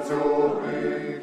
Herz, me.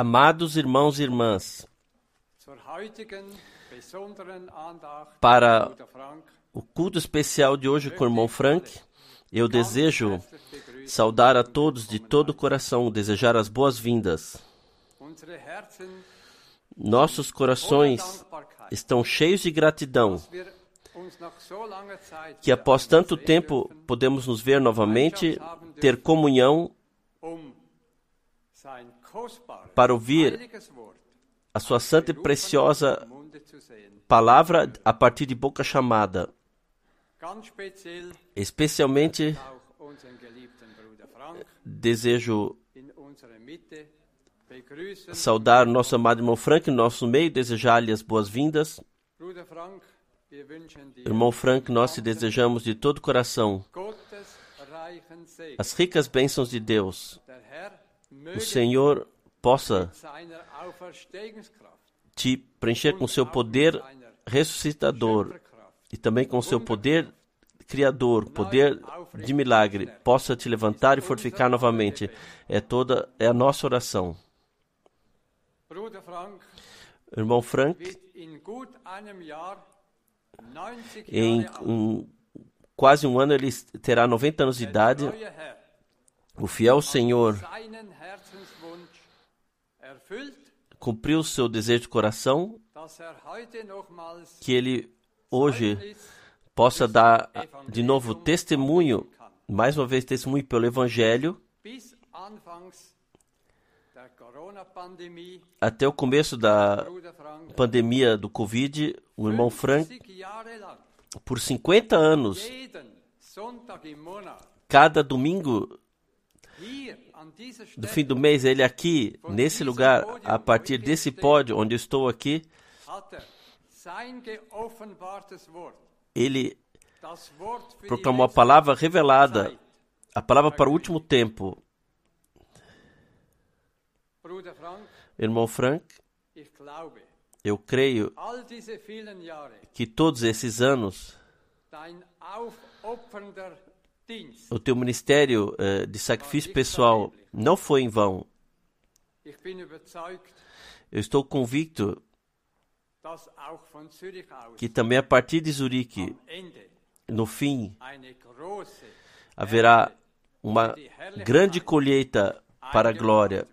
Amados irmãos e irmãs, Para- o culto especial de hoje com o irmão Frank, eu desejo saudar a todos de todo o coração, desejar as boas-vindas. Nossos corações estão cheios de gratidão. Que após tanto tempo podemos nos ver novamente, ter comunhão para ouvir a sua santa e preciosa palavra a partir de boca chamada, especialmente desejo saudar nosso amado irmão Frank em nosso meio, desejar-lhe as boas-vindas. Irmão Frank, nós te desejamos de todo o coração as ricas bênçãos de Deus. O Senhor possa te preencher com seu poder ressuscitador e também com seu poder criador, poder de milagre, possa te levantar e fortificar novamente. É toda é a nossa oração. Irmão Frank, wird in gut einem Jahr 90 em um, quase um ano ele terá 90 anos de idade. O fiel Senhor cumpriu o seu desejo de coração, er que ele hoje possa dar de novo testemunho, mais uma vez testemunho pelo Evangelho, até o começo da pandemia do Covid, o irmão Frank, 50 Jahre lang, por 50 anos, cada domingo do fim do mês, ele aqui, nesse lugar, a partir desse pódio onde estou aqui, ele proclamou a palavra revelada, a palavra para o último tempo. Irmão Frank, eu creio que todos esses anos, o teu ministério eh, de sacrifício pessoal não foi em vão. Eu estou convicto que também a partir de Zurique, no fim, haverá uma grande colheita para a glória.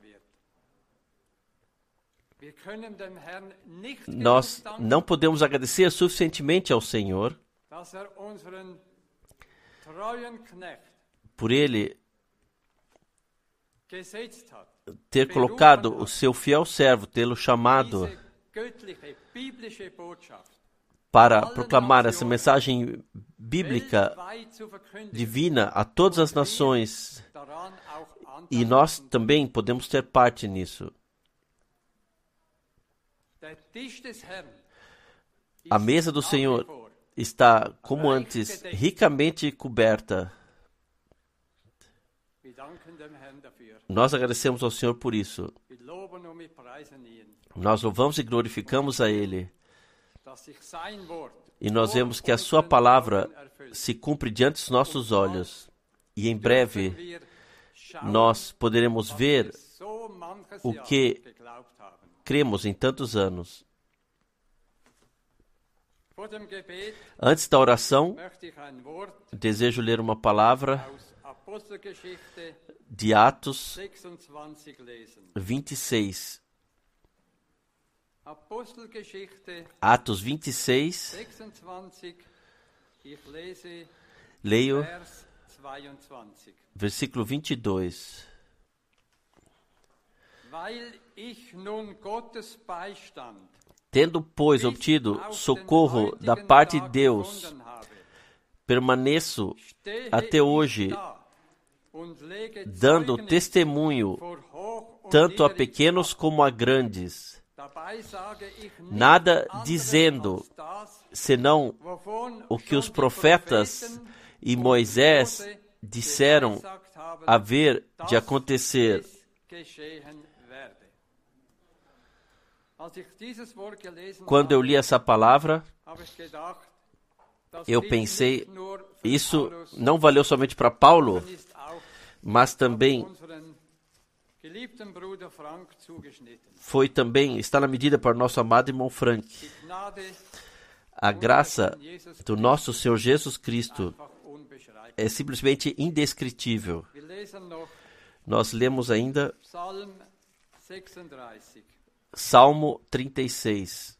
Nós não podemos agradecer suficientemente ao Senhor por ele ter colocado o seu fiel servo, tê-lo chamado para proclamar essa mensagem bíblica divina a todas as nações. E nós também podemos ter parte nisso. A mesa do Senhor está, como antes, ricamente coberta. Nós agradecemos ao Senhor por isso. Nós louvamos e glorificamos a Ele. E nós vemos que a Sua palavra se cumpre diante dos nossos olhos. E em breve nós poderemos ver o que- cremos em tantos anos. Antes da oração, desejo ler uma palavra de Atos 26 lesen. 26. Apostelgeschichte Atos 26, 26, ich lese leio Vers 22. versículo 22. Weil ich nun Gottes Beistand Tendo, pois, obtido socorro da parte de Deus, permaneço até hoje dando testemunho tanto a pequenos como a grandes, nada dizendo senão o que os profetas e Moisés disseram haver de acontecer. Quando eu li essa palavra, eu pensei, isso não valeu somente para Paulo, mas também foi também, está na medida para o nosso amado irmão Frank. A graça do nosso Senhor Jesus Cristo é simplesmente indescritível. Nós lemos ainda Psalm 36.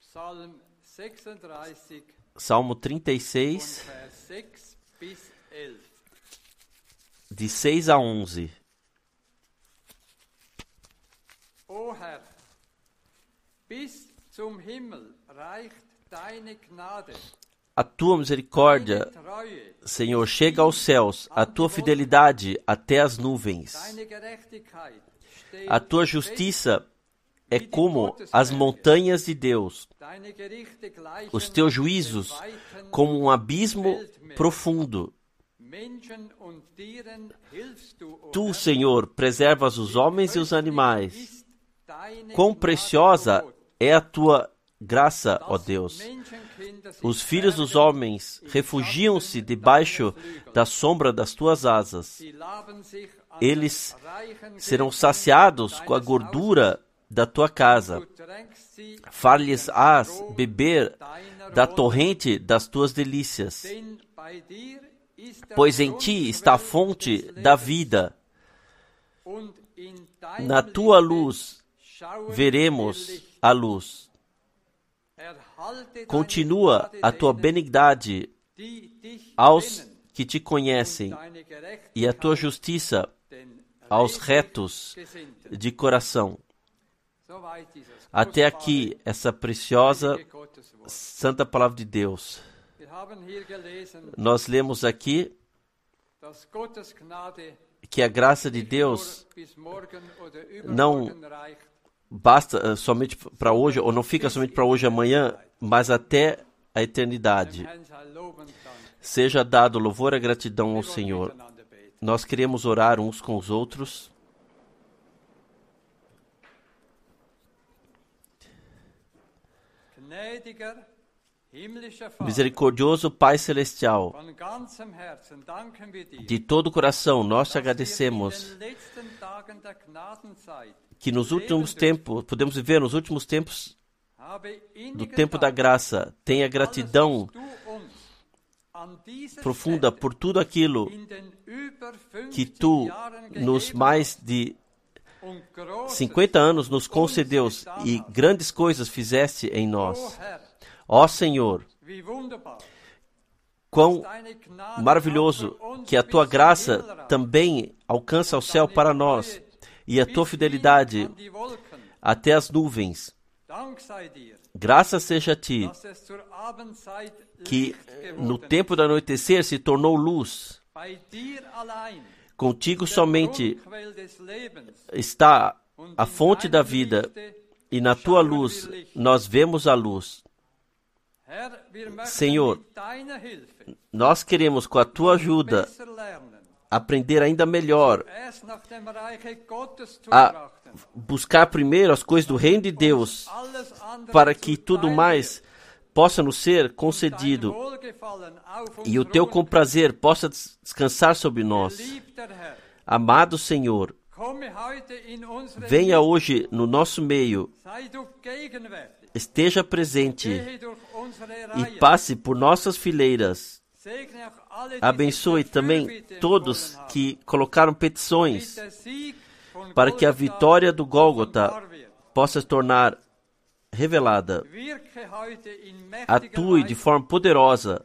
Salmo 36. Psalm 36 Salmo von 36, Vers 6 bis 11. de 6 a 11. O Herr, bis zum Himmel reicht deine Gnade, A tua misericórdia, Senhor, chega aos céus, a tua fidelidade até as nuvens. A tua justiça é como as montanhas de Deus, os teus juízos como um abismo profundo. Tu, Senhor, preservas os homens e os animais. Quão preciosa é a tua graça, ó Deus. Os filhos dos homens refugiam-se debaixo da sombra das tuas asas. Eles serão saciados com a gordura da tua casa. Far-lhes-ás beber da torrente das tuas delícias. Pois em ti está a fonte da vida. Na tua luz veremos a luz. Continua a tua benignidade aos que te conhecem e a tua justiça aos retos de coração. Até aqui, essa preciosa santa palavra de Deus. Nós lemos aqui que a graça de Deus não basta eh, somente para hoje, ou não fica somente para hoje e amanhã, mas até a eternidade. Seja dado louvor e gratidão ao Senhor. Nós queremos orar uns com os outros. Misericordioso Pai Celestial, de todo o coração nós te agradecemos que nos últimos tempos, podemos viver nos últimos tempos do tempo da graça. Tenha gratidão profunda por tudo aquilo in den über 50 que tu nos mais de und Großes 50 anos nos concedeu e grandes coisas fizeste em O nós. Ó Senhor, quão maravilhoso que a tua graça também alcança ao céu para nós e a tua fidelidade até as nuvens. Graças seja a ti que no tempo do anoitecer se tornou luz. Contigo somente está a fonte da vida e na tua luz nós vemos a luz. Senhor, Nós queremos com a tua ajuda aprender ainda melhor a buscar primeiro as coisas do reino de Deus para que tudo mais possa nos ser concedido e o teu ruhen. comprazer possa des- descansar sobre nós. Amado Senhor, venha hoje no nosso meio, esteja presente e passe por nossas fileiras. Abençoe também todos que colocaram petições para que a vitória do Gólgota possa se tornar revelada. Atue de forma poderosa.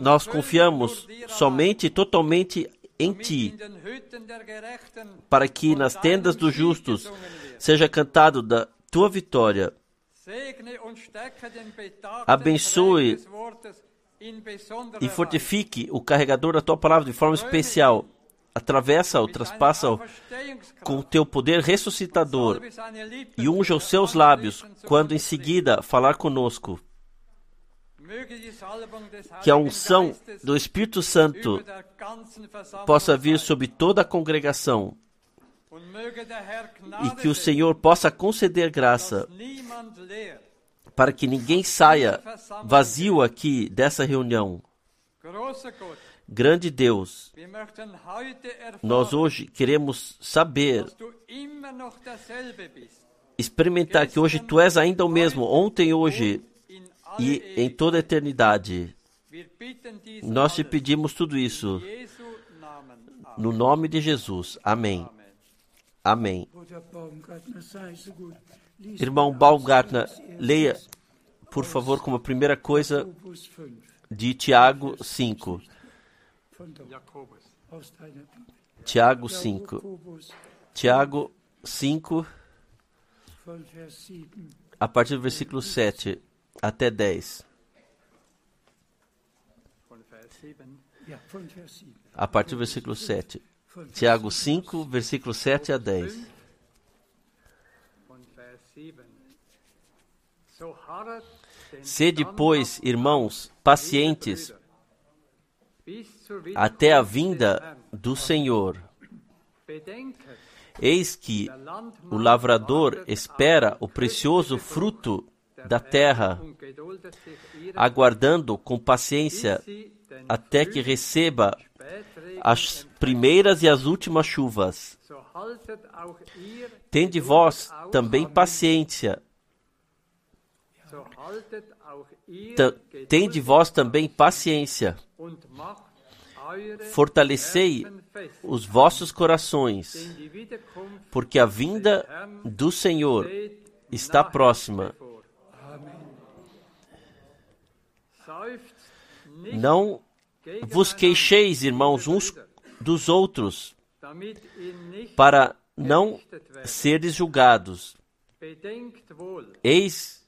Nós confiamos somente e totalmente em Ti, para que nas tendas dos justos seja cantado da Tua vitória. Abençoe E fortifique o carregador da Tua palavra de forma especial. Atravessa-o, traspassa-o com o Teu poder ressuscitador e unja os seus lábios quando em seguida falar conosco. Que a unção do Espírito Santo possa vir sobre toda a congregação e que o Senhor possa conceder graça para que ninguém saia vazio aqui dessa reunião. Grande Deus, nós hoje queremos saber, experimentar que hoje tu és ainda o mesmo, ontem, hoje e em toda a eternidade. Nós te pedimos tudo isso no nome de Jesus. Amém. Amém. Irmão Baumgartner, leia, por favor, como primeira coisa Jakobus 5 de Tiago 5. von der Jakobus. aus deiner Bibel. Tiago 5. Jakobus Tiago 5, von Vers 7. a partir do versículo 7 até 10. Von Vers 7. Ja, von Vers 7. A partir do versículo 7. Tiago 5, versículo 7 a 10. Von Vers 7. So harret den Sede, pois, irmãos, pacientes até a vinda do Senhor. Eis que o lavrador espera o precioso fruto da terra, aguardando com paciência até que receba as primeiras e as últimas chuvas. Tende vós também paciência. Tende vós também paciência. Fortalecei os vossos corações, porque a vinda do Senhor está próxima. Não vos queixeis, irmãos, uns dos outros, para não seres julgados. Eis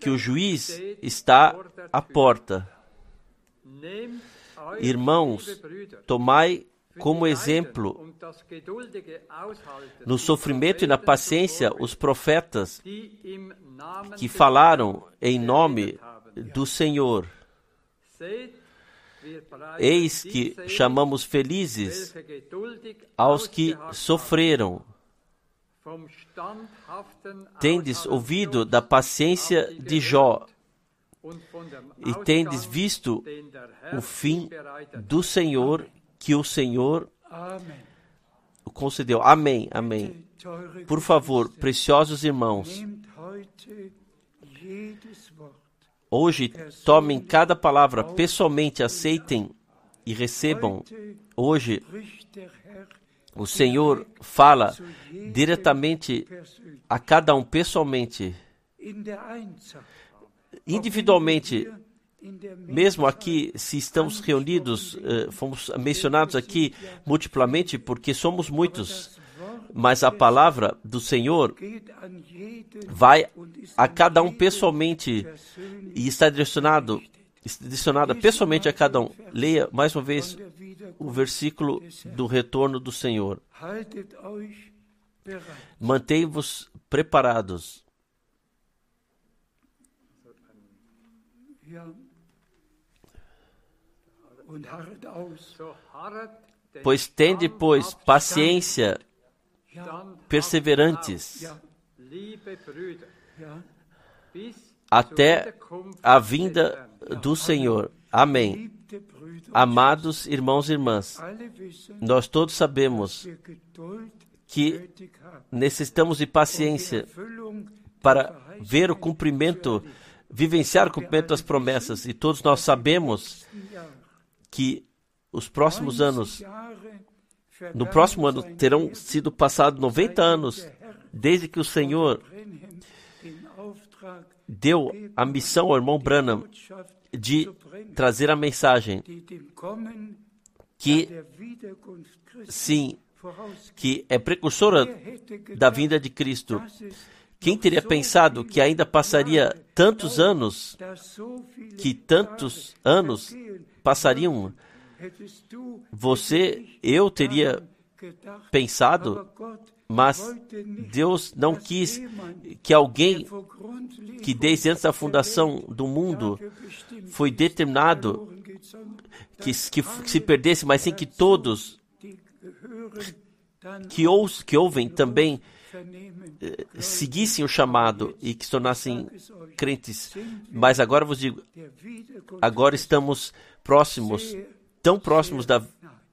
que o juiz está à porta. Irmãos, Tomai como exemplo no sofrimento e na paciência os profetas que falaram em nome do Senhor. Eis que chamamos felizes aos que sofreram. Tendes ouvido da paciência de Jó e tendes visto o fim do Senhor que o Senhor concedeu. Amém, amém. Por favor, preciosos irmãos, Hoje tomem cada palavra pessoalmente, aceitem e recebam. Hoje o Senhor fala diretamente a cada um pessoalmente, individualmente. Mesmo aqui, se estamos reunidos, eh, fomos mencionados aqui multiplamente porque somos muitos, mas a palavra do Senhor vai a cada um pessoalmente e está direcionado, direcionada pessoalmente a cada um. Leia mais uma vez o versículo do retorno do Senhor. Mantei-vos preparados. Pois tende, pois, paciência, perseverantes, até a vinda do Senhor. Amém. Amados irmãos e irmãs, nós todos sabemos que necessitamos de paciência para ver o cumprimento, vivenciar o cumprimento das promessas. E todos nós sabemos que os próximos 90 anos, no próximo ano, terão sido passados 90 anos desde que o Senhor deu a missão ao irmão Branham de trazer a mensagem que, sim, que é precursora da vinda de Cristo. Quem teria pensado que ainda passaria tantos anos, que tantos anos passariam? Você, eu teria pensado, mas Deus não quis que alguém que desde antes da fundação do mundo foi determinado que, que, que se perdesse, mas sim que todos que, que ouvem também eh, seguissem o chamado e que se tornassem crentes. Mas agora vos digo, agora estamos próximos, tão próximos da,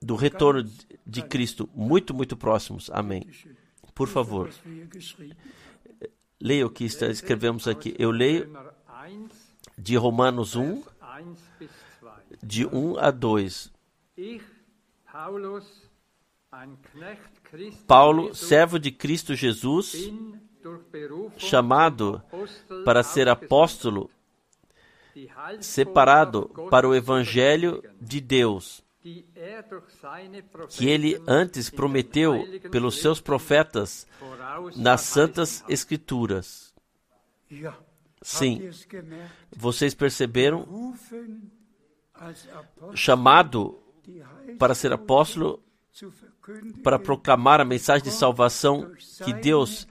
do retorno de- Cristo, muito, muito próximos. Amém. Por favor, leia o que está, escrevemos aqui. Eu leio Römer 1, de Romanos 1, 1 bis 2. de 1 a 2. Ich, Paulus, ein Knecht Christi Paulo, servo de Cristo Jesus, chamado para ser apóstolo, separado para o evangelho de Deus, que ele antes prometeu pelos seus profetas nas santas escrituras. Sim, vocês perceberam? Chamado para ser apóstolo, para proclamar a mensagem de salvação que Deus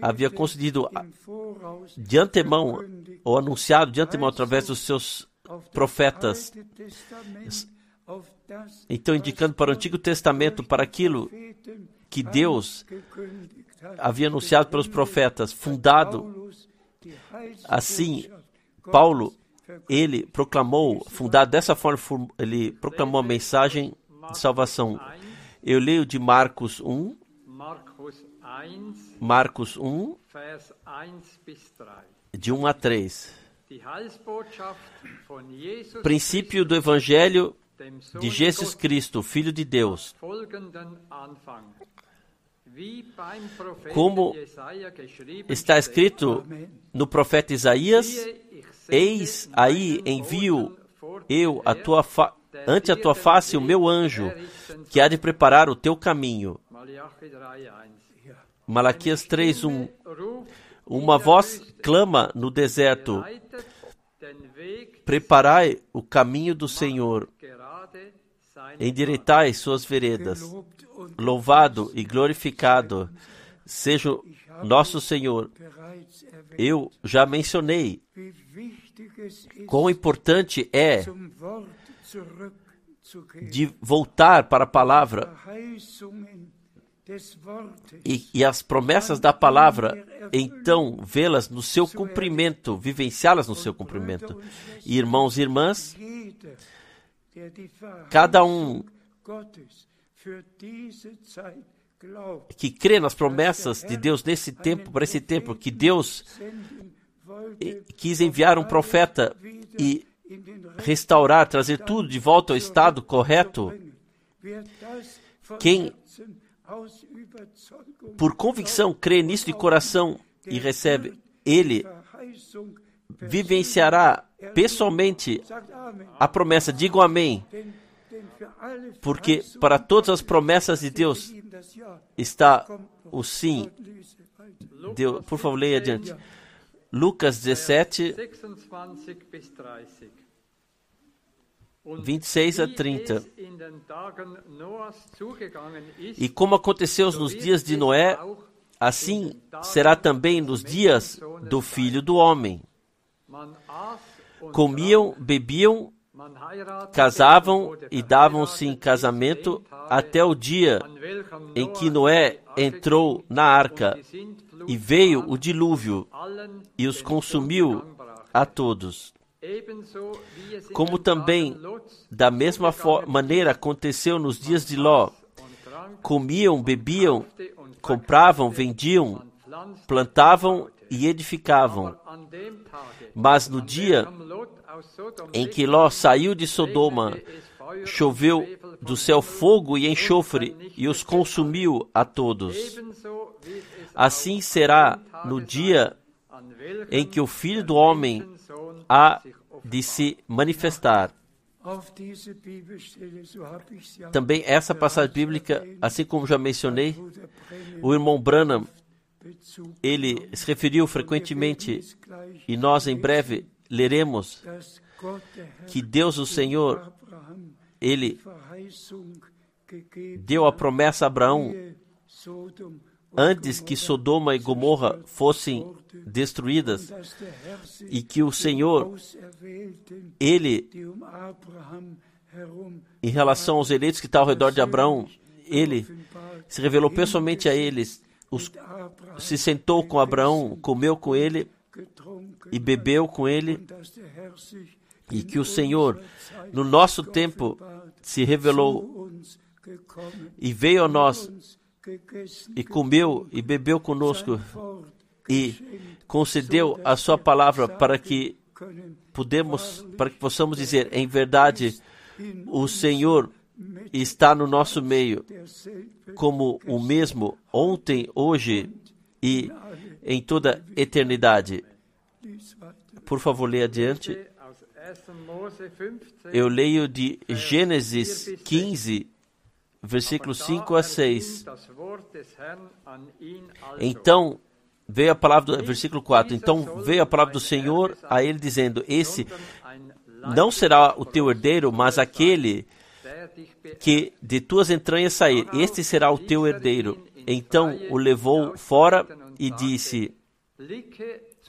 havia concedido a- im Voraus de antemão, ou anunciado de antemão através dos seus profetas. Então, indicando para o Antigo Testamento, para aquilo que Deus havia anunciado pelos profetas, fundado assim, Paulo, ele proclamou, fundado dessa forma, ele proclamou a mensagem de salvação. Eu leio de Marcos 1, Markus 1, Marcos 1, Vers 1 bis 3. de 1 a 3. Die Heilsbotschaft von Jesus Princípio do Evangelho de Jesus Cristo, Filho de Deus. Como Está escrito no profeta Isaías: Eis aí envio eu a tua fa- ante a tua face o meu anjo, que há de preparar o teu caminho. Malachi 3,1. Malaquias 3:1. Ruft Uma voz clama no deserto: Preparai o caminho do Senhor, endireitai suas veredas. Louvado e glorificado seja nosso Senhor. Eu já mencionei quão importante é de voltar para a palavra e, e as promessas da palavra, então vê-las no seu cumprimento, vivenciá-las no seu cumprimento. Irmãos e irmãs, cada um que crê nas promessas de Deus nesse tempo, para esse tempo, que Deus quis enviar um profeta e restaurar, trazer tudo de volta ao estado correto, Quem- por convicção crê nisso de coração e recebe, ele vivenciará pessoalmente sagt Amen. a promessa. Digam amém, porque para todas as promessas de Deus está o sim. Deus, por favor, leia adiante. Lucas 17, 26 bis 30. Und 26 a wie 30. es in den Tagen Noahs zugegangen ist, E como aconteceu nos dias de Noé, assim será também nos dias do filho do homem. Comiam, bebiam, casavam e davam-se em casamento até o dia em que Noé entrou na arca e veio o dilúvio e os consumiu a todos. Como também, da mesma maneira, aconteceu nos dias de Ló. Comiam, bebiam, compravam, vendiam, plantavam e edificavam. Mas no dia em que Ló saiu de Sodoma, choveu do céu fogo e enxofre e os consumiu a todos. Assim será no dia em que o Filho do Homem há de se manifestar. Também essa passagem bíblica, assim como já mencionei, o irmão Branham, ele se referiu frequentemente, e nós em breve leremos que Deus, o Senhor, ele deu a promessa a Abraão antes que Sodoma e Gomorra fossem destruídas e que o Senhor, ele, em relação aos eleitos que estão ao redor de Abraão, ele se revelou pessoalmente a eles, os, se sentou com Abraão, comeu com ele e bebeu com ele, e que o Senhor, no nosso tempo, se revelou e veio a nós e comeu e bebeu conosco e concedeu a sua palavra para que podemos, para que possamos dizer, em verdade, o Senhor está no nosso meio como o mesmo ontem, hoje e em toda eternidade. Por favor, leia adiante. Eu leio de Gênesis 15, versículos 5 a 6. Então veio a palavra do versículo 4. Então veio a palavra do Senhor a ele dizendo: Esse não será o teu herdeiro, mas aquele que de tuas entranhas sair, este será o teu herdeiro. Então o levou fora e disse: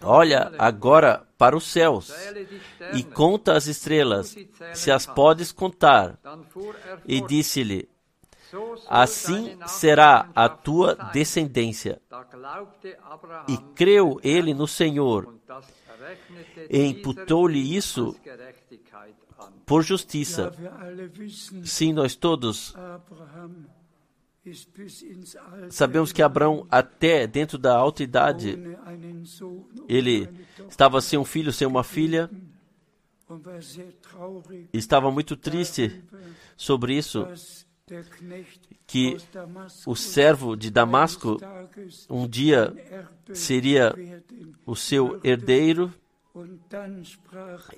Olha agora para os céus e conta as estrelas, se as podes contar. E disse-lhe: Assim será a tua descendência. E creu ele no Senhor, e imputou-lhe isso por justiça. Sim, nós todos sabemos que Abraão, até dentro da alta idade, ele estava sem um filho, sem uma filha, estava muito triste sobre isso, que o servo de Damasco um dia seria o seu herdeiro.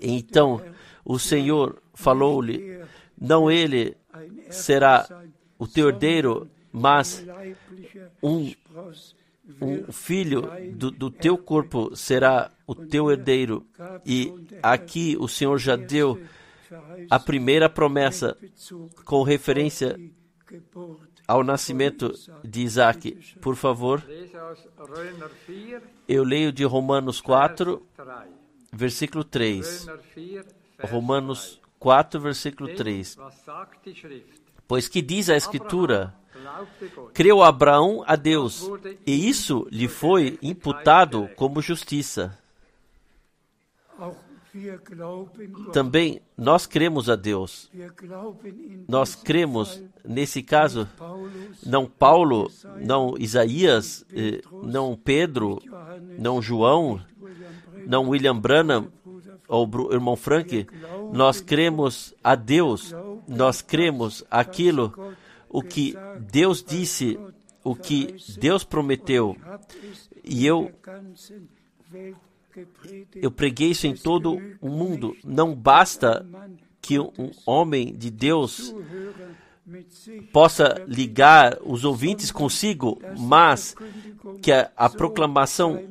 Então o Senhor falou-lhe: Não ele será o teu herdeiro, mas um, um filho do, do teu corpo será o teu herdeiro. E aqui o Senhor já deu a primeira promessa com referência ao nascimento de Isaac. Por favor, eu leio de Romanos 4, versículo 3. Romanos 4, versículo 3. Pois que diz a Escritura: Creu Abraão a Deus, e isso lhe foi imputado como justiça. Também nós cremos a Deus. Nós cremos, nesse caso, não Paulo, não Isaías, eh, não Pedro, não João, não William Branham ou irmão Frank. Nós cremos a Deus. Nós cremos aquilo o que Deus disse, o que Deus prometeu. E eu eu preguei isso em todo o mundo. Não basta que um homem de Deus possa ligar os ouvintes consigo, mas que a, a, proclamação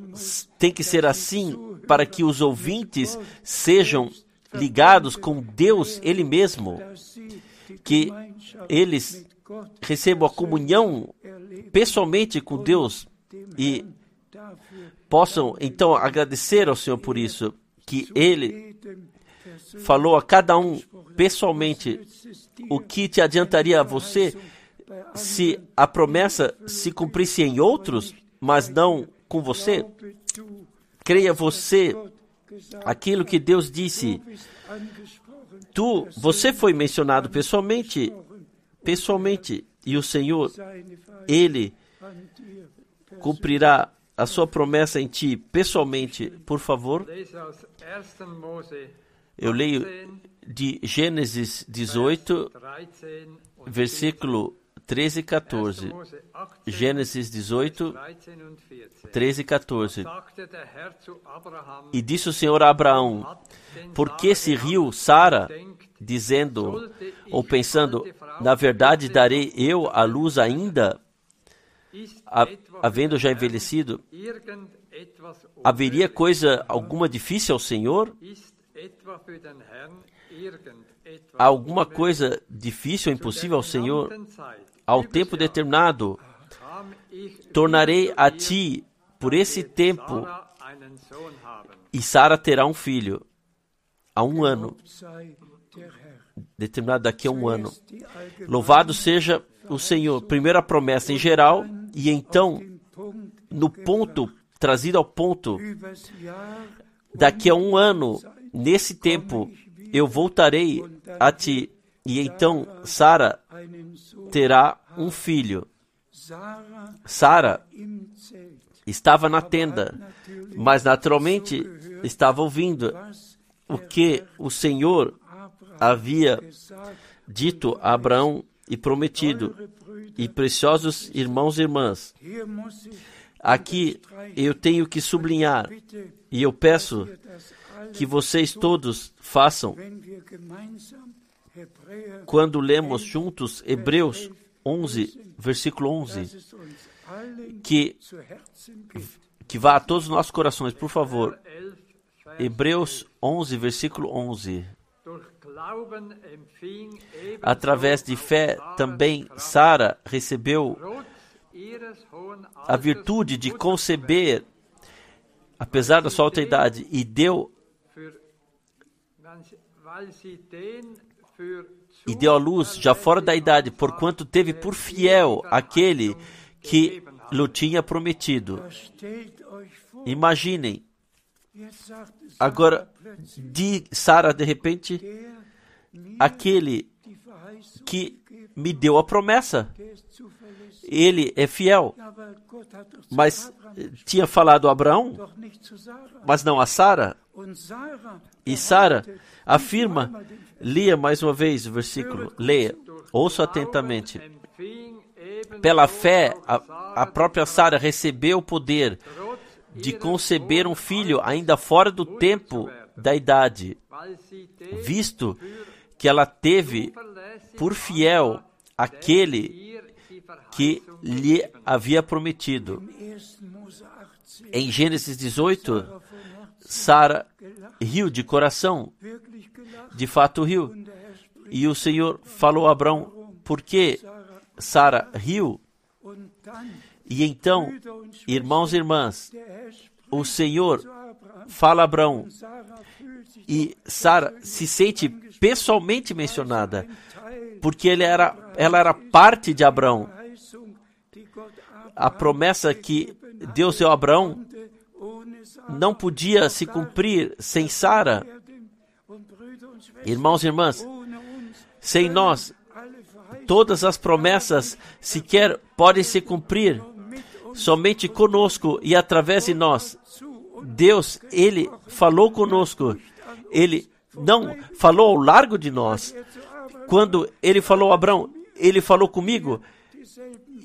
tem que ser assim para que os ouvintes sejam ligados com Deus Ele mesmo, que eles recebam a comunhão pessoalmente com Deus e possam então agradecer ao Senhor por isso, que Ele falou a cada um pessoalmente o que te adiantaria a você se a promessa se cumprisse em outros, mas não com você. Creia você aquilo que Deus disse. Tu, você foi mencionado pessoalmente, pessoalmente, e o Senhor, Ele cumprirá a sua promessa em ti pessoalmente, por favor. Eu leio de Gênesis 18, versículo 13 e 14. Gênesis 18, 13 e 14. E disse o Senhor a Abraão: Por que se riu Sara, dizendo ou pensando, na verdade darei eu a luz ainda? Havendo já envelhecido, haveria coisa alguma difícil ao Senhor? Há alguma coisa difícil ou impossível ao Senhor? Ao tempo determinado, tornarei a ti por esse tempo, e Sara terá um filho. Há um ano, determinado daqui a um ano. Louvado seja o Senhor. Primeira promessa em geral, e então, no ponto, trazido ao ponto, daqui a um ano, nesse tempo, eu voltarei a ti. E então Sara terá um filho. Sara estava na tenda, mas naturalmente estava ouvindo o que o Senhor havia dito a Abraão e prometido. E preciosos irmãos e irmãs, aqui eu tenho que sublinhar e eu peço que vocês todos façam quando lemos juntos Hebreus 11, versículo 11, dass es uns allen que, que vá a todos os nossos corações, por favor. 11, Vers Hebreus 11, versículo 11. Através de fé também Sara recebeu a virtude de conceber, apesar da sua alta idade, e deu e deu à luz já fora da idade, porquanto teve por fiel aquele que lhe tinha prometido. Imaginem, agora, de Sara, de repente, aquele que me deu a promessa. Ele é fiel, mas eh, tinha falado a Abraão, mas não a Sara. E Sara afirma, lia mais uma vez o versículo, leia, ouça atentamente. Pela fé, a, a própria Sara recebeu o poder de conceber um filho ainda fora do tempo da idade, visto que ela teve por fiel aquele que lhe havia prometido. Im 1. Mose 18 Em Gênesis 18, Sarah von Herzen Sara riu de coração, de fato riu. E o Senhor falou a Abraão, por que Sara riu? E então, irmãos e irmãs, o Senhor fala a Abraão e Sara se sente pessoalmente mencionada, porque ele era, ela era parte de Abraão. A promessa que Deus deu a Abraão não podia se cumprir sem Sara. Irmãos e irmãs, sem nós, todas as promessas sequer podem se cumprir somente conosco e através de nós. Deus, Ele falou conosco. Ele não falou ao largo de nós. Quando Ele falou a Abraão, Ele falou comigo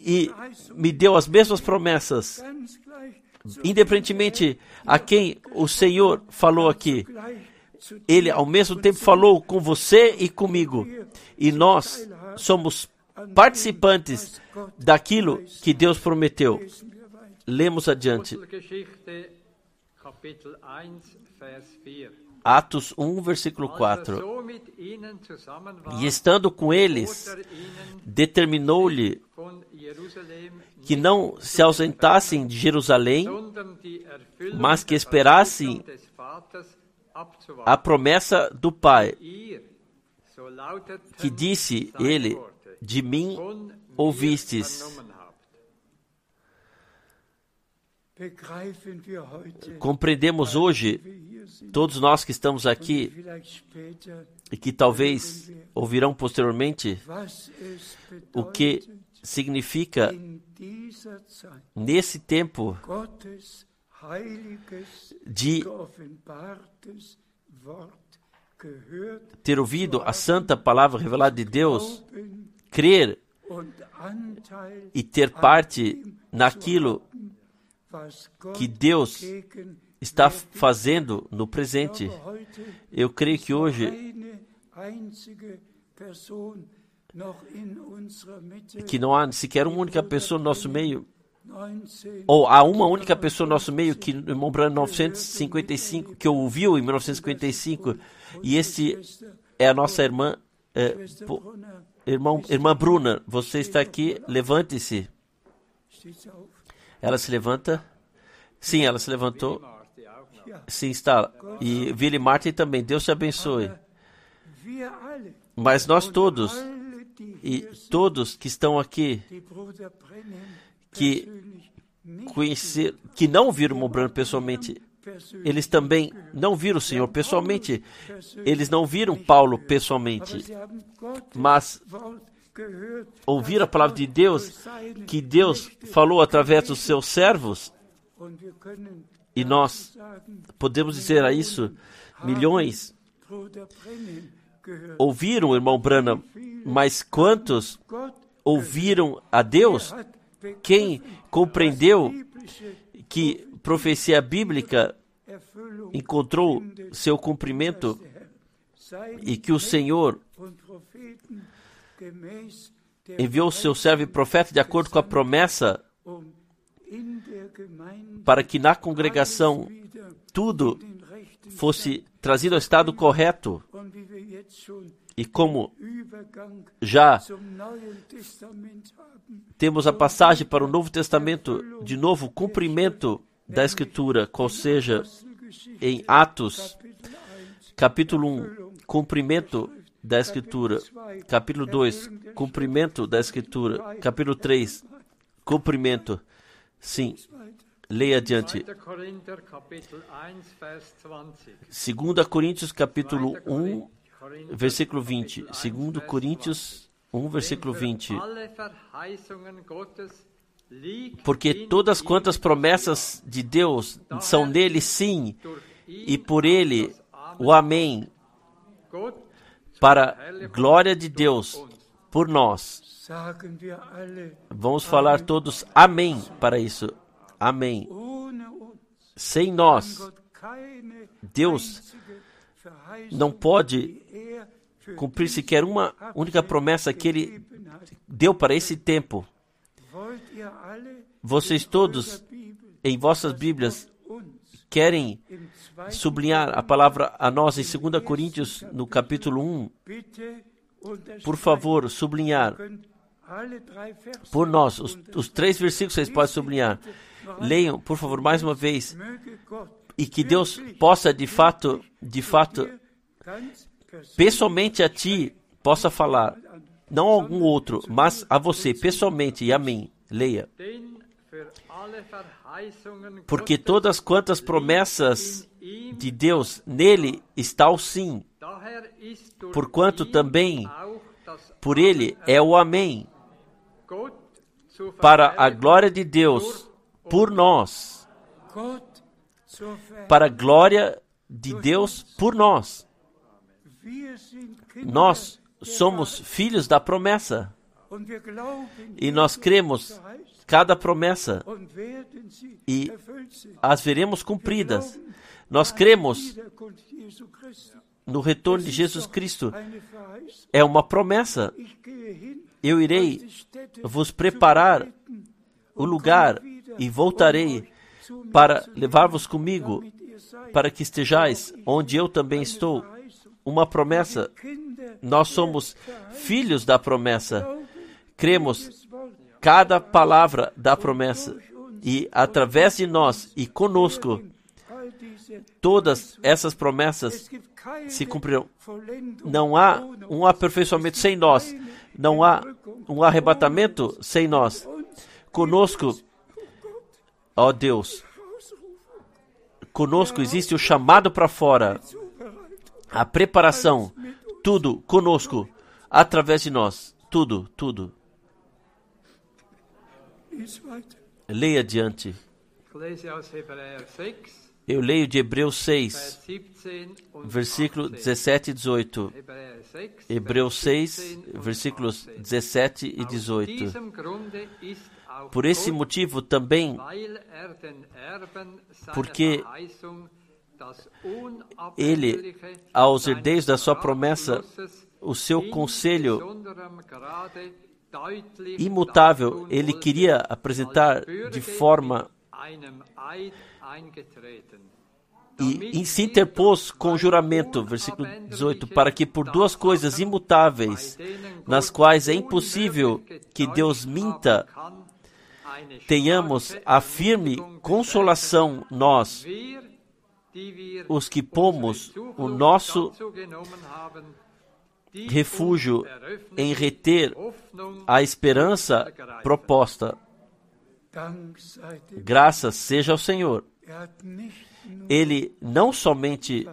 e me deu as mesmas promessas. Independentemente a quem o Senhor falou aqui, Ele ao mesmo tempo falou com você e comigo. E nós somos participantes daquilo que Deus prometeu. Lemos adiante. Apostelgeschichte, Kapitel 1, Vers 4. Atos 1, versículo Als er 4. so mit ihnen zusammen war, E estando com eles, er determinou-lhe que não se ausentassem de Jerusalém, mas que esperassem a promessa do Pai, que disse ele: De mim ouvistes. Compreendemos hoje, todos nós que estamos aqui e que talvez ouvirão posteriormente, o que significa nesse tempo de ter ouvido a santa palavra revelada de Deus, crer e ter parte naquilo que Deus está fazendo no presente. Eu creio que hoje que não há sequer uma única pessoa no nosso meio, 19 ou há uma única pessoa no nosso meio que no irmão Branham 955, que ouviu em 1955, e este é a nossa irmã, é, po- irmão, irmã Bruna, você está aqui, levante-se. Ela se levanta. Sim, ela se levantou. Sim, está. E Willie Martin também. Deus te abençoe. Mas nós todos, e todos que estão aqui, que conhecer, que não viram o Branham pessoalmente, eles também não viram o Senhor pessoalmente. Eles não viram Paulo pessoalmente, mas ouviram a palavra de Deus, que Deus falou através dos seus servos, e nós podemos dizer a isso, milhões ouviram o irmão Branham, mas quantos ouviram a Deus? Quem compreendeu que profecia bíblica encontrou seu cumprimento e que o Senhor enviou seu servo e profeta de acordo com a promessa para que na congregação tudo fosse trazido ao estado correto. E como já temos a passagem para o Novo Testamento, de novo cumprimento da Escritura, qual seja em Atos, capítulo 1, cumprimento da Escritura, capítulo 2, cumprimento da Escritura, capítulo 3, cumprimento. Sim, leia adiante. 2. Korinther, Kapitel 1, Vers 20. 2 Coríntios, capítulo 2. 1, Korinther, versículo 20. Kapitel 1, 2 Vers Coríntios 1, versículo 20. 20. Alle Verheißungen Gottes liegt Porque todas quantas promessas de Deus são nele sim, e por ele o Amém, para glória de Deus, por nós. Vamos falar todos Amém para isso. Amém. Sem nós, Deus não pode er cumprir sequer uma única promessa que ele deu para esse tempo. Vocês todos, em vossas Bíblias, querem sublinhar a palavra a nós em 2 Coríntios, no capítulo 1. bitte Por favor, sublinhar por nós. Os, os três versículos vocês podem sublinhar. Leiam, por favor, mais uma vez. E que Deus possa, de fato, de fato, pessoalmente a ti, possa falar. Não a algum outro, mas a você, pessoalmente. E. Leia. für alle Verheißungen Porque todas quantas promessas de Deus, nele está o sim. Porquanto também Por ele é o amém. Para a glória de Deus, por nós. Para a glória de Deus, por nós. Nós somos filhos da promessa. E nós cremos cada promessa e as veremos cumpridas. Nós cremos no retorno de Jesus Cristo. É uma promessa. Eu irei vos preparar o lugar e voltarei para levar-vos comigo, para que estejais onde eu também estou. Uma promessa. Nós somos filhos da promessa. Cremos cada palavra da promessa. E através de nós e conosco, todas essas promessas se. Vollendung Não há um aperfeiçoamento sem nós. Não há um arrebatamento sem nós. Conosco, ó Deus, conosco existe o chamado para fora, a preparação, tudo conosco, através de nós. Tudo, tudo. Leia adiante. Ich lese aus Hebräer 6, Eu leio de Hebreus 6, Vers 17 und versículo 18. 17 e 18. Hebräer 6, Hebreus Vers 6, 17 und versículos 18. 17 e Aus 18. Por esse motivo também, Porque ele, aos herdeiros da sua promessa, o seu conselho imutável, ele queria apresentar de forma e, e se interpôs com juramento, versículo 18, para que por duas coisas imutáveis, nas quais é impossível que Deus minta, tenhamos a firme consolação nós, os que pomos o nosso refúgio em reter a esperança proposta. Graças seja ao Senhor. Ele não somente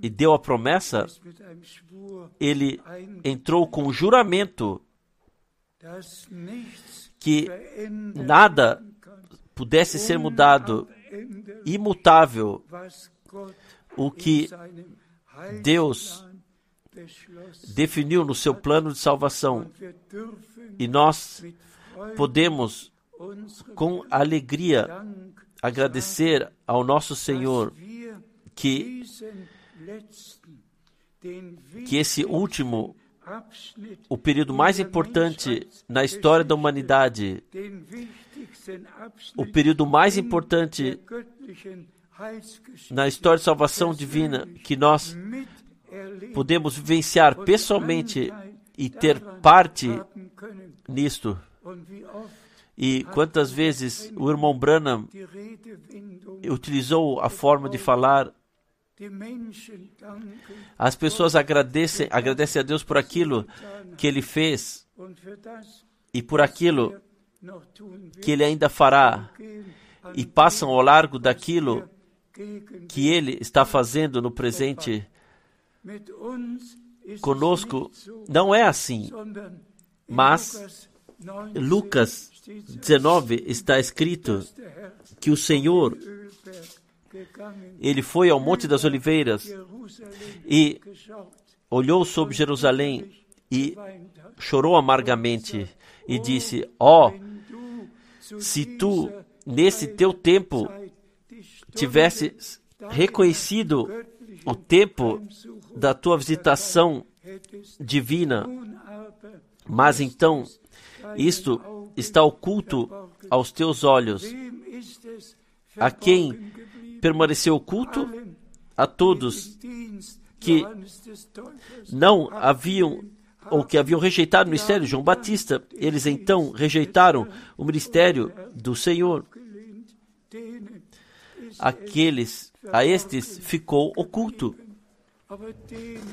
e deu a promessa, ele entrou com juramento que nada pudesse ser mudado, imutável, o que Deus definiu no seu plano de salvação. E nós podemos, com alegria, agradecer ao nosso Senhor que, que esse último, o período mais importante na história da humanidade, o período mais importante na história de salvação divina, que nós podemos vivenciar pessoalmente e ter parte nisto. E quantas vezes o irmão Branham utilizou a forma de falar, as pessoas agradecem, agradecem a Deus por aquilo que ele fez e por aquilo que ele ainda fará e passam ao largo daquilo que ele está fazendo no presente conosco. Não é assim. Mas Lukas 19 Lucas steht es, 19 está escrito que o Senhor, ele foi ao Monte das Oliveiras e olhou sobre Jerusalém e chorou amargamente e disse: Ó, oh, se tu nesse teu tempo tivesses reconhecido o tempo da tua visitação divina, mas então isto está oculto aos teus olhos. A quem permaneceu oculto? A todos que não haviam ou que haviam rejeitado o ministério de João Batista. Eles então rejeitaram o ministério do Senhor. Aqueles, a estes ficou oculto,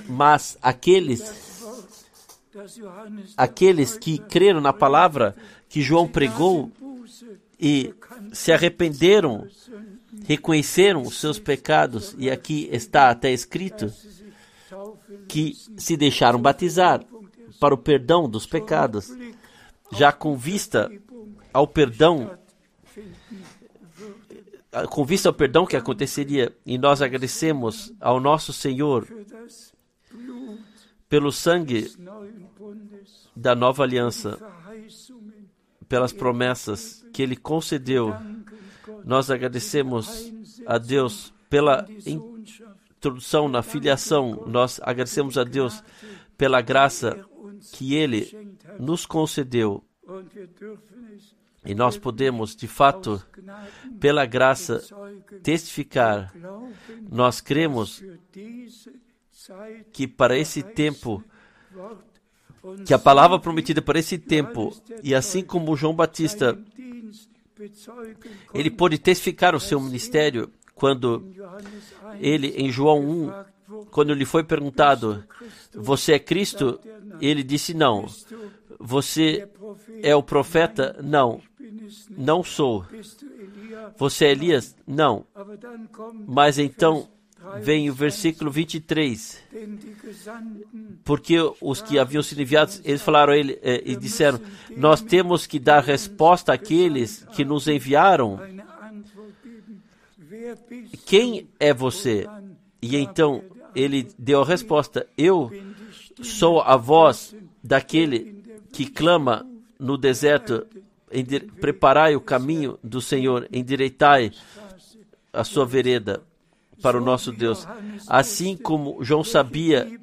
mas aqueles, aqueles que creram na palavra que João pregou e se arrependeram, reconheceram os seus pecados, e aqui está até escrito que se deixaram batizar para o perdão dos pecados, já com vista ao perdão, com vista ao perdão que aconteceria, e nós agradecemos ao nosso Senhor pelo sangue da nova aliança, pelas promessas que ele concedeu. Nós agradecemos a Deus pela introdução na filiação. Nós agradecemos a Deus pela graça que ele nos concedeu. E nós podemos, de fato, pela graça, testificar. Nós cremos que para esse tempo, que a palavra prometida para esse tempo, e assim como João Batista, ele pôde testificar o seu ministério quando in Johannes 1 ele, em João 1, gefragt wurde, quando lhe foi perguntado: Você é Cristo? Ele disse: Não. Você é o profeta? Não, não sou. Você é Elias? Não. Mas então vem o 23, versículo 23. denn die Gesandten Porque os que haviam sido enviados, eles falaram ele eh, e disseram: Nós temos que dar resposta àqueles que nos enviaram. Quem é você? E então ele deu a resposta: Eu sou a voz daquele que clama no deserto: "Ende- Preparai o caminho do Senhor, endireitai a sua vereda para o nosso Deus. Assim como João sabia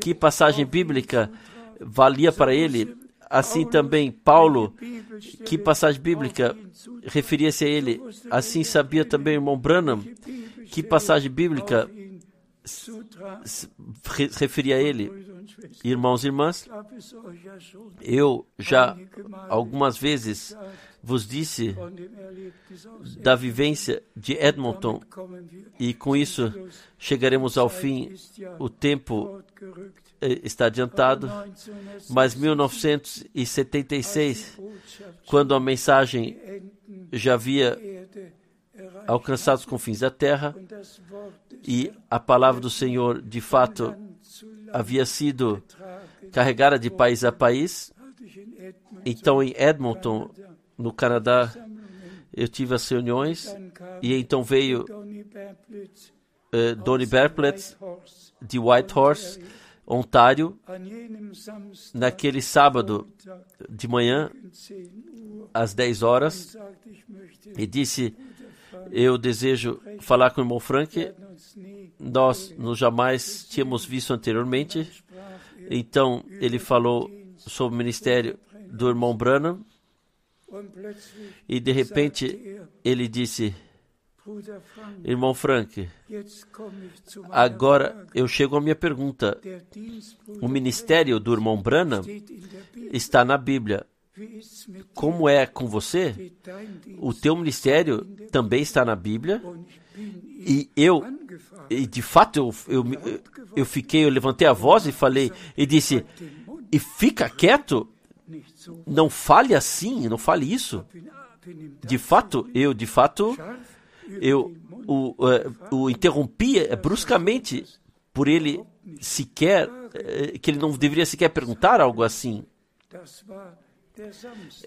que passagem bíblica valia para ele, assim também Paulo, que passagem bíblica referia-se a ele, assim sabia também o irmão Branham, que passagem bíblica referia a ele. Irmãos e irmãs, eu já algumas vezes vos disse da vivência de Edmonton. E com isso chegaremos ao fim. O tempo eh, está adiantado, 1976 mas 1976, Botschaft quando a mensagem já havia alcançado os confins da terra e a palavra do Senhor de fato havia sido carregada de país a país. Então, em Edmonton, no Canadá, eu tive as reuniões e então veio uh, Donny Berplitz de Whitehorse, Ontário, naquele sábado de manhã, 10 Uhr às 10 horas, e disse: Eu desejo falar com o irmão Frank. Nós nos jamais tínhamos visto anteriormente. er Então ele falou sobre o ministério do irmão Branham e de repente ele disse: Irmão Frank, agora eu chego à minha pergunta. O ministério do irmão Bibel. está na Bíblia. Como é com você? O teu ministério também está na Bíblia. E eu, e de fato, eu, eu, eu fiquei, eu levantei a voz e falei, e disse: E fica quieto. Não fale assim, não fale isso. De fato, eu, de fato, eu o, eh, o interrompi eh, bruscamente por ele sequer, eh, que ele não deveria sequer perguntar algo assim.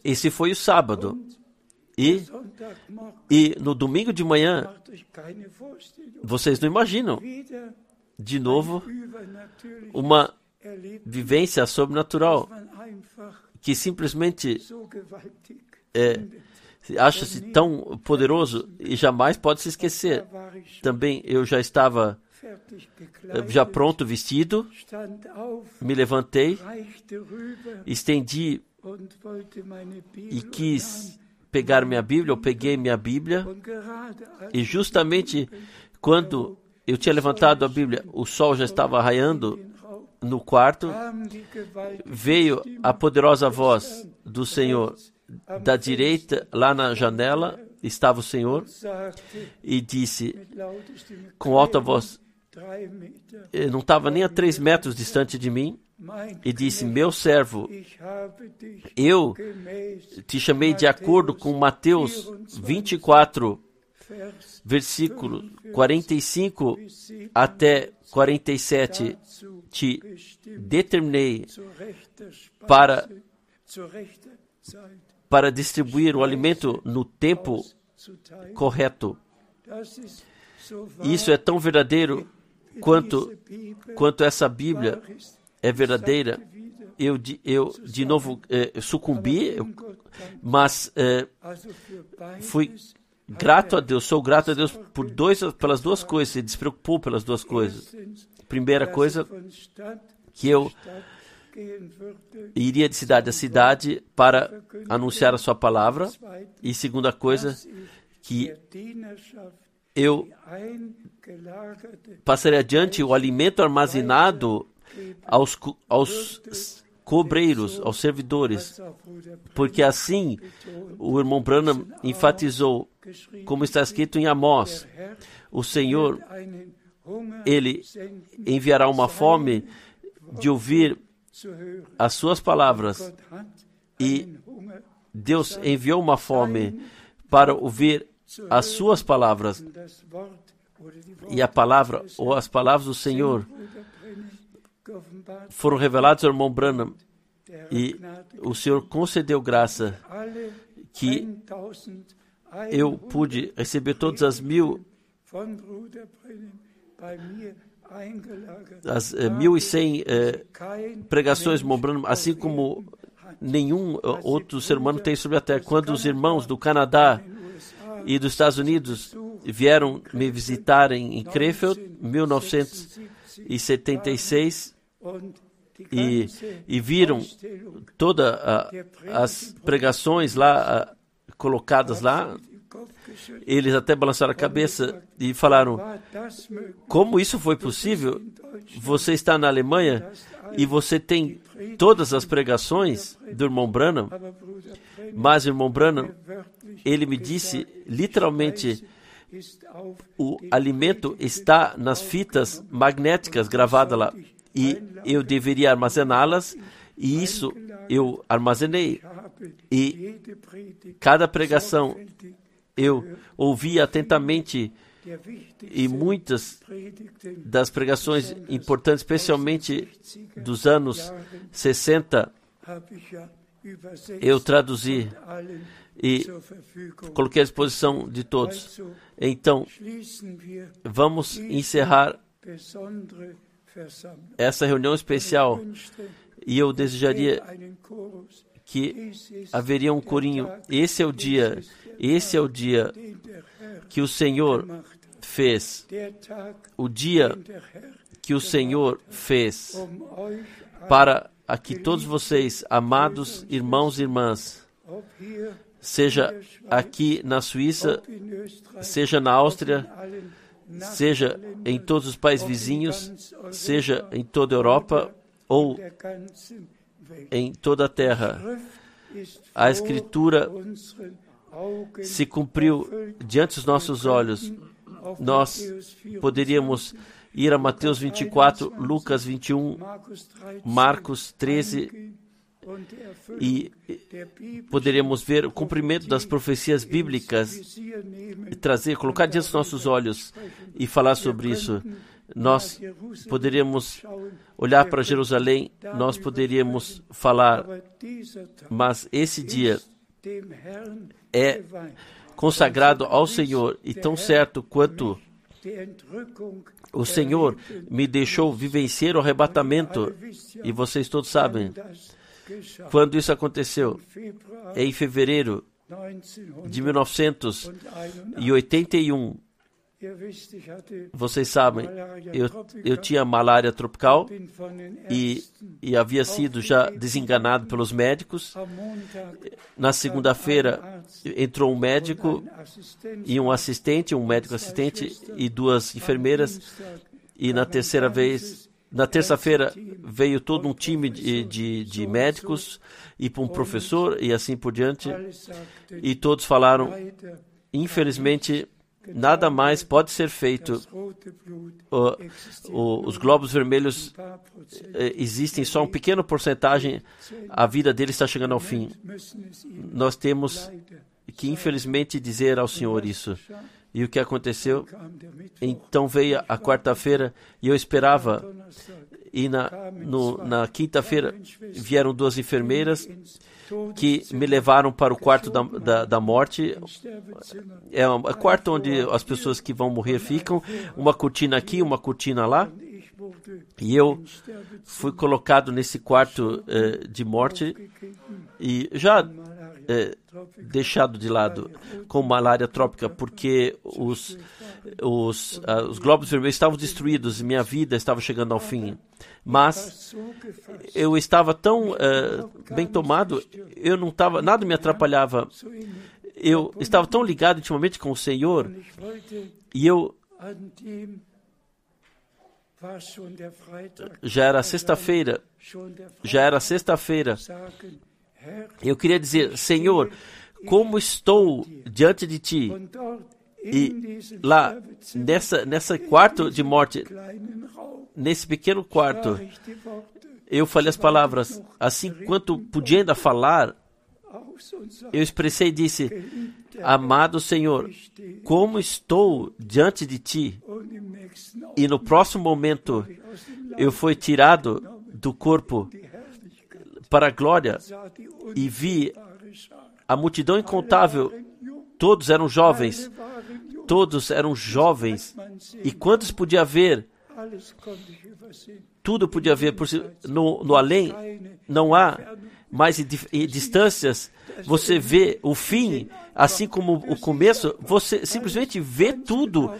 Esse foi o sábado. E, e no domingo de manhã, vocês não imaginam, de novo, uma vivência sobrenatural que simplesmente É. acha-se tão poderoso e jamais pode se esquecer. Também eu já estava eh, já pronto, vestido, me levantei, estendi e quis pegar minha Bíblia, eu peguei minha Bíblia e justamente quando eu tinha levantado a Bíblia, o sol já estava raiando no quarto, veio a poderosa voz do Senhor da direita, lá na janela estava o Senhor e disse com alta voz, eh, não estava nem a três metros distante de mim, e disse: Meu servo, eu te chamei de acordo com Mateus 24, Vers versículo 45 bis sieben até 47, dazu te determinei para- para distribuir o alimento no tempo correto. Isso é tão verdadeiro quanto, quanto essa Bíblia é verdadeira. Eu, eu de novo eh, sucumbi, eu- mas eh, fui grato a Deus, sou grato a Deus por dois, pelas duas coisas, ele se preocupou pelas duas coisas. Primeira coisa, que eu iria de cidade a cidade para anunciar a sua palavra. E segunda coisa, que eu passaria adiante o alimento armazenado aos, aos cobreiros, aos servidores, porque assim o irmão Branham enfatizou, como está escrito em Amós, o Senhor, ele enviará uma fome de ouvir as suas palavras. E Deus enviou uma fome para ouvir as suas palavras. E a palavra, ou as palavras do Senhor, foram reveladas ao irmão Branham. E o Senhor concedeu graça que 1100 eu pude receber todas as mil, as eh, mil e cem eh, Kein pregações auf assim como nenhum eh, outro ser humano tem sobre a terra. Quando os irmãos do Canadá e dos Estados Unidos vieram me visitar em, Krefeld, 1976, und die e, e viram todas as pregações lá ah, colocadas lá. Eles até balançaram a cabeça e falaram? Como isso foi possível? Você está na Alemanha e você tem todas as pregações do irmão Branham, mas o irmão Branham, ele me disse literalmente: o alimento está nas fitas magnéticas gravadas lá e eu deveria armazená-las e isso eu armazenei e cada pregação Eu ouvi atentamente e muitas das pregações importantes, especialmente dos anos 60, habe ich ja übersetzt eu traduzi e coloquei à disposição de todos. Então, vamos encerrar. Essa reunião especial e eu es desejaria que haveria um corinho. Esse é o dia, esse é o dia que o Senhor fez. O dia que o Senhor fez para que todos vocês, amados irmãos e irmãs, seja aqui na Suíça, seja na Áustria, seja em todos os países vizinhos, seja em toda a Europa ou em toda a terra. A Escritura se cumpriu diante dos nossos olhos. Nós Matthäus 24, Poderíamos ir a Mateus 24, Lucas 21, Markus 13, Marcos 13 eingehen und die Erfüllung e poderíamos ver o cumprimento das profecias bíblicas trazer, colocar diante dos nossos olhos e falar sobre isso. Nós poderíamos olhar para Jerusalém, nós poderíamos falar, mas esse dia é consagrado ao Senhor e tão certo quanto o Senhor me deixou vivenciar o arrebatamento, e vocês todos sabem, quando isso aconteceu, em fevereiro de 1981, vocês sabem, eu, eu tinha malária tropical e, e havia sido já desenganado pelos médicos. Na segunda-feira entrou um médico e um assistente, um médico assistente e duas enfermeiras. E na terceira vez, na terça-feira, veio todo um time de, de, de médicos e um professor e assim por diante. E todos falaram: infelizmente, nada mais pode ser feito. O- o- os glóbulos vermelhos eh, existem só um pequeno porcentagem, a vida dele está chegando ao fim. Nós temos que, infelizmente, dizer ao Senhor isso. E o que aconteceu? Então veio a quarta-feira e eu esperava, e na, na quinta-feira vieram duas enfermeiras que me levaram para o quarto da, da, da morte. Sterbezimmer. É um é quarto onde as pessoas que vão morrer ficam, uma cortina aqui, uma cortina lá. E eu fui colocado nesse quarto eh, de morte e já eh, deixado de lado com malária trópica porque os, os, ah, os glóbulos vermelhos estavam destruídos e minha vida estava chegando ao fim. Mas eu estava tão eh, bem tomado, eu não estava, nada me atrapalhava. Eu estava tão ligado intimamente com o Senhor e eu já era sexta-feira, já era sexta-feira. Eu queria dizer, Senhor, como estou diante de Ti e lá nessa nessa quarto de morte, nesse pequeno quarto, eu falei as palavras assim quanto podia ainda falar. Eu expressei e disse: Amado Senhor, como estou diante de Ti. E no próximo momento eu fui tirado do corpo para a glória e vi a multidão incontável. Todos eram jovens, todos eram jovens. E quantos podia ver? alles konnte ich übersehen. Tudo podia ver. Por si- no, no além não há mais di- distâncias. Você vê o fim, assim como o começo. Você simplesmente vê tudo.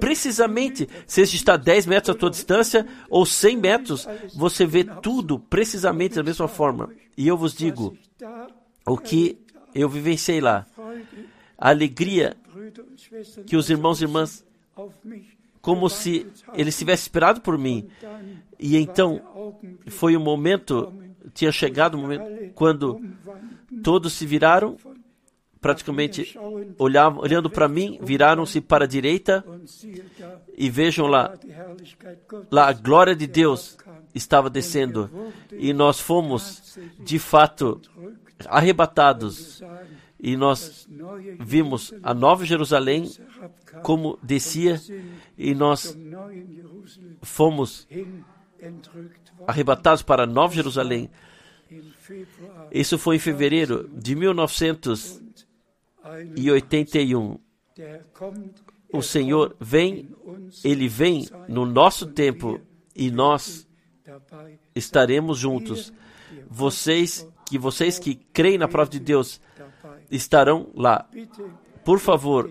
Precisamente, seja está 10 metros à tua distância ou 100 metros, você vê tudo precisamente da mesma forma. E eu vos digo o que eu vivenciei lá. A alegria que os irmãos e irmãs, como se eles tivessem esperado por mim. E então foi o momento, tinha chegado o momento quando todos se viraram, praticamente olhavam, olhando para mim, viraram-se para a direita e vejam lá, lá a glória de Deus estava descendo e nós fomos de fato arrebatados e nós vimos a Nova Jerusalém como descia e nós fomos arrebatados para Nova Jerusalém. Isso foi em fevereiro de 1981. O Senhor vem, ele vem no nosso tempo e nós estaremos juntos. Vocês que vocês que creem na prova de Deus estarão lá. Por favor,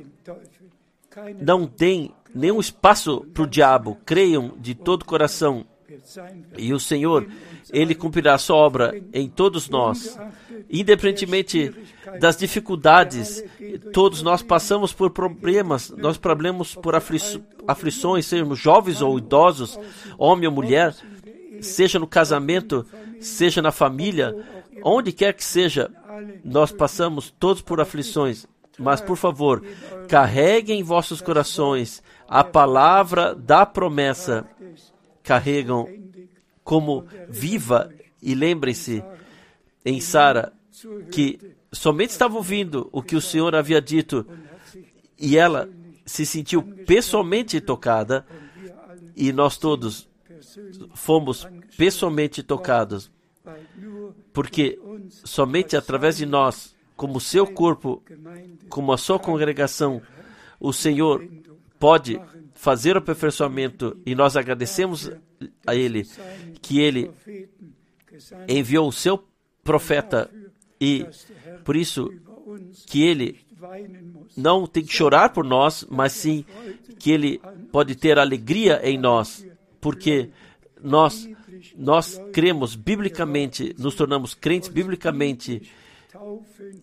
não deem nenhum espaço para o diabo. Creiam de todo o coração. E o Senhor, Ele cumprirá a sua obra em todos nós. Independentemente das dificuldades, todos nós passamos por problemas, nós problemas por afli aflições, sejamos jovens ou idosos, homem ou mulher, seja no casamento, seja na família, onde quer que seja, nós passamos todos por aflições. Mas, por favor, carreguem em vossos corações a palavra da promessa. Carregam como viva. E lembrem-se em Sara que somente estava ouvindo o que o Senhor havia dito. E ela se sentiu pessoalmente tocada. E nós todos fomos pessoalmente tocados. Porque somente através de nós, como seu corpo, como a sua congregação, o Senhor pode fazer o aperfeiçoamento e nós agradecemos a Ele que Ele enviou o seu profeta e por isso que Ele não tem que chorar por nós, mas sim que Ele pode ter alegria em nós, porque nós nós cremos biblicamente, nos tornamos crentes biblicamente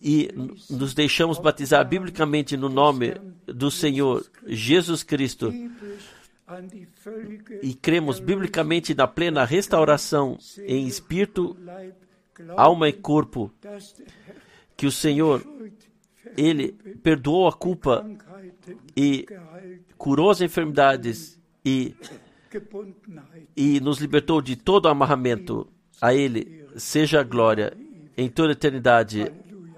e nos deixamos batizar biblicamente no nome do Senhor Jesus Cristo e cremos biblicamente na plena restauração em espírito, alma e corpo, que o Senhor ele perdoou a culpa e curou as enfermidades e e nos libertou de todo amarramento. A Ele seja a glória em toda eternidade.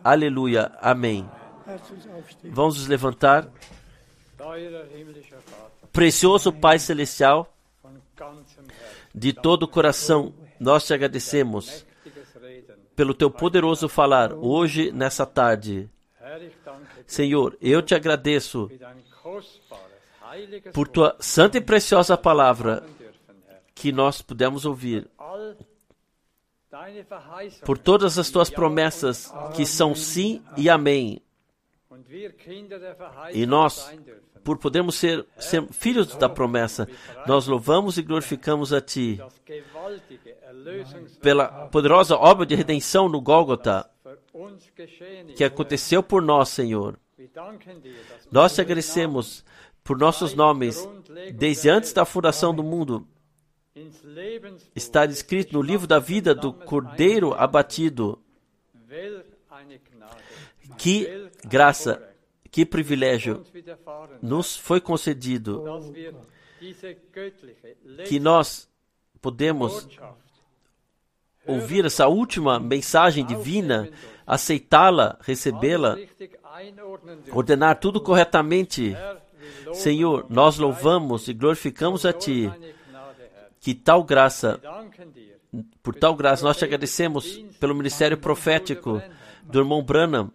Aleluia. Amém. Vamos nos levantar. Precioso Pai Celestial, de todo o coração, nós te agradecemos pelo teu poderoso falar hoje, nessa tarde. Senhor, eu te agradeço por tua santa e preciosa palavra que nós pudemos ouvir, por todas as tuas promessas que são sim e amém. E nós, por podermos ser, ser filhos da promessa, nós louvamos e glorificamos a Ti. Pela poderosa obra de redenção no Gólgota que aconteceu por nós, Senhor. Nós te agradecemos por nossos nomes, desde antes da fundação do mundo, está escrito no livro da vida do Cordeiro abatido. Que graça, que privilégio nos foi concedido que nós podemos ouvir essa última mensagem divina, aceitá-la, recebê-la, ordenar tudo corretamente Senhor, nós louvamos e glorificamos a Ti. Que tal graça, por tal graça, nós te agradecemos pelo ministério profético do irmão Branham.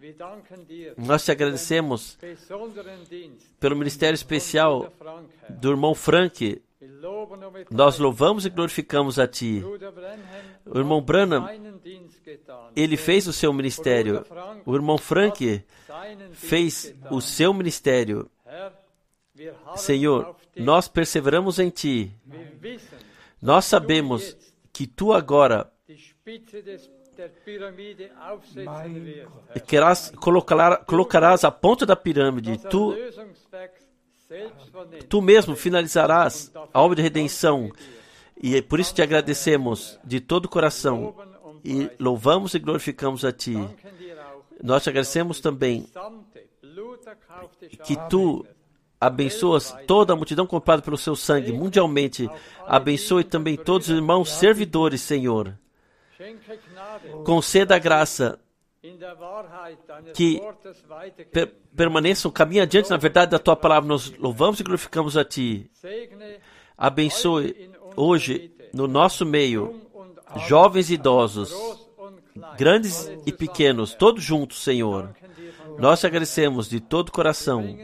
Nós te agradecemos pelo ministério especial do irmão Frank. Nós louvamos e glorificamos a Ti. O irmão Branham, ele fez o seu ministério. O irmão Frank fez o seu ministério. Senhor, nós perseveramos em Ti. Nós sabemos que Tu agora querás, colocar, colocarás a ponta da pirâmide. Tu, tu mesmo finalizarás a obra de redenção. E por isso te agradecemos de todo o coração. E louvamos e glorificamos a Ti. Nós te agradecemos também que Tu abençoas toda a multidão comprada pelo seu sangue mundialmente. Abençoe também todos os irmãos servidores, Senhor. Conceda a graça que per, permaneçam, caminhem adiante na verdade da tua palavra. Nós louvamos e glorificamos a ti. Abençoe hoje no nosso meio jovens e idosos, grandes e pequenos, todos juntos, Senhor. Nós te agradecemos de todo o coração.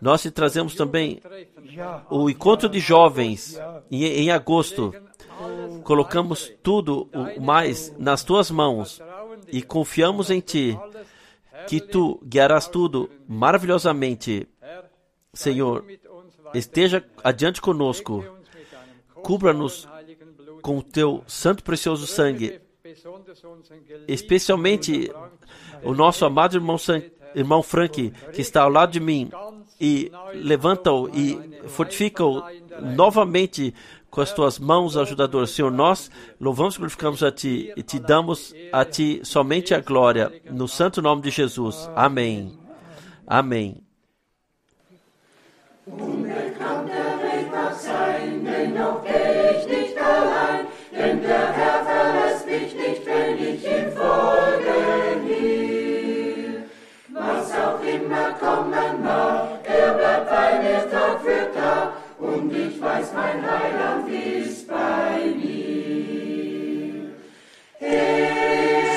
Nós trazemos também o encontro de jovens em, agosto. Colocamos tudo o mais nas tuas mãos e confiamos em ti, que tu guiarás tudo maravilhosamente. Senhor, esteja adiante conosco. Cubra-nos com o teu santo e precioso sangue, especialmente o nosso amado irmão, San, irmão Frank, que está ao lado de mim, e levanta-o e fortifica-o novamente com as tuas mãos ajudadoras. Senhor, nós louvamos e glorificamos a ti e te damos a ti somente a glória, no santo nome de Jesus. Amém. Amém. er bleibt mir Tag für Tag, und ich weiß, mein Heiland ist bei mir. Er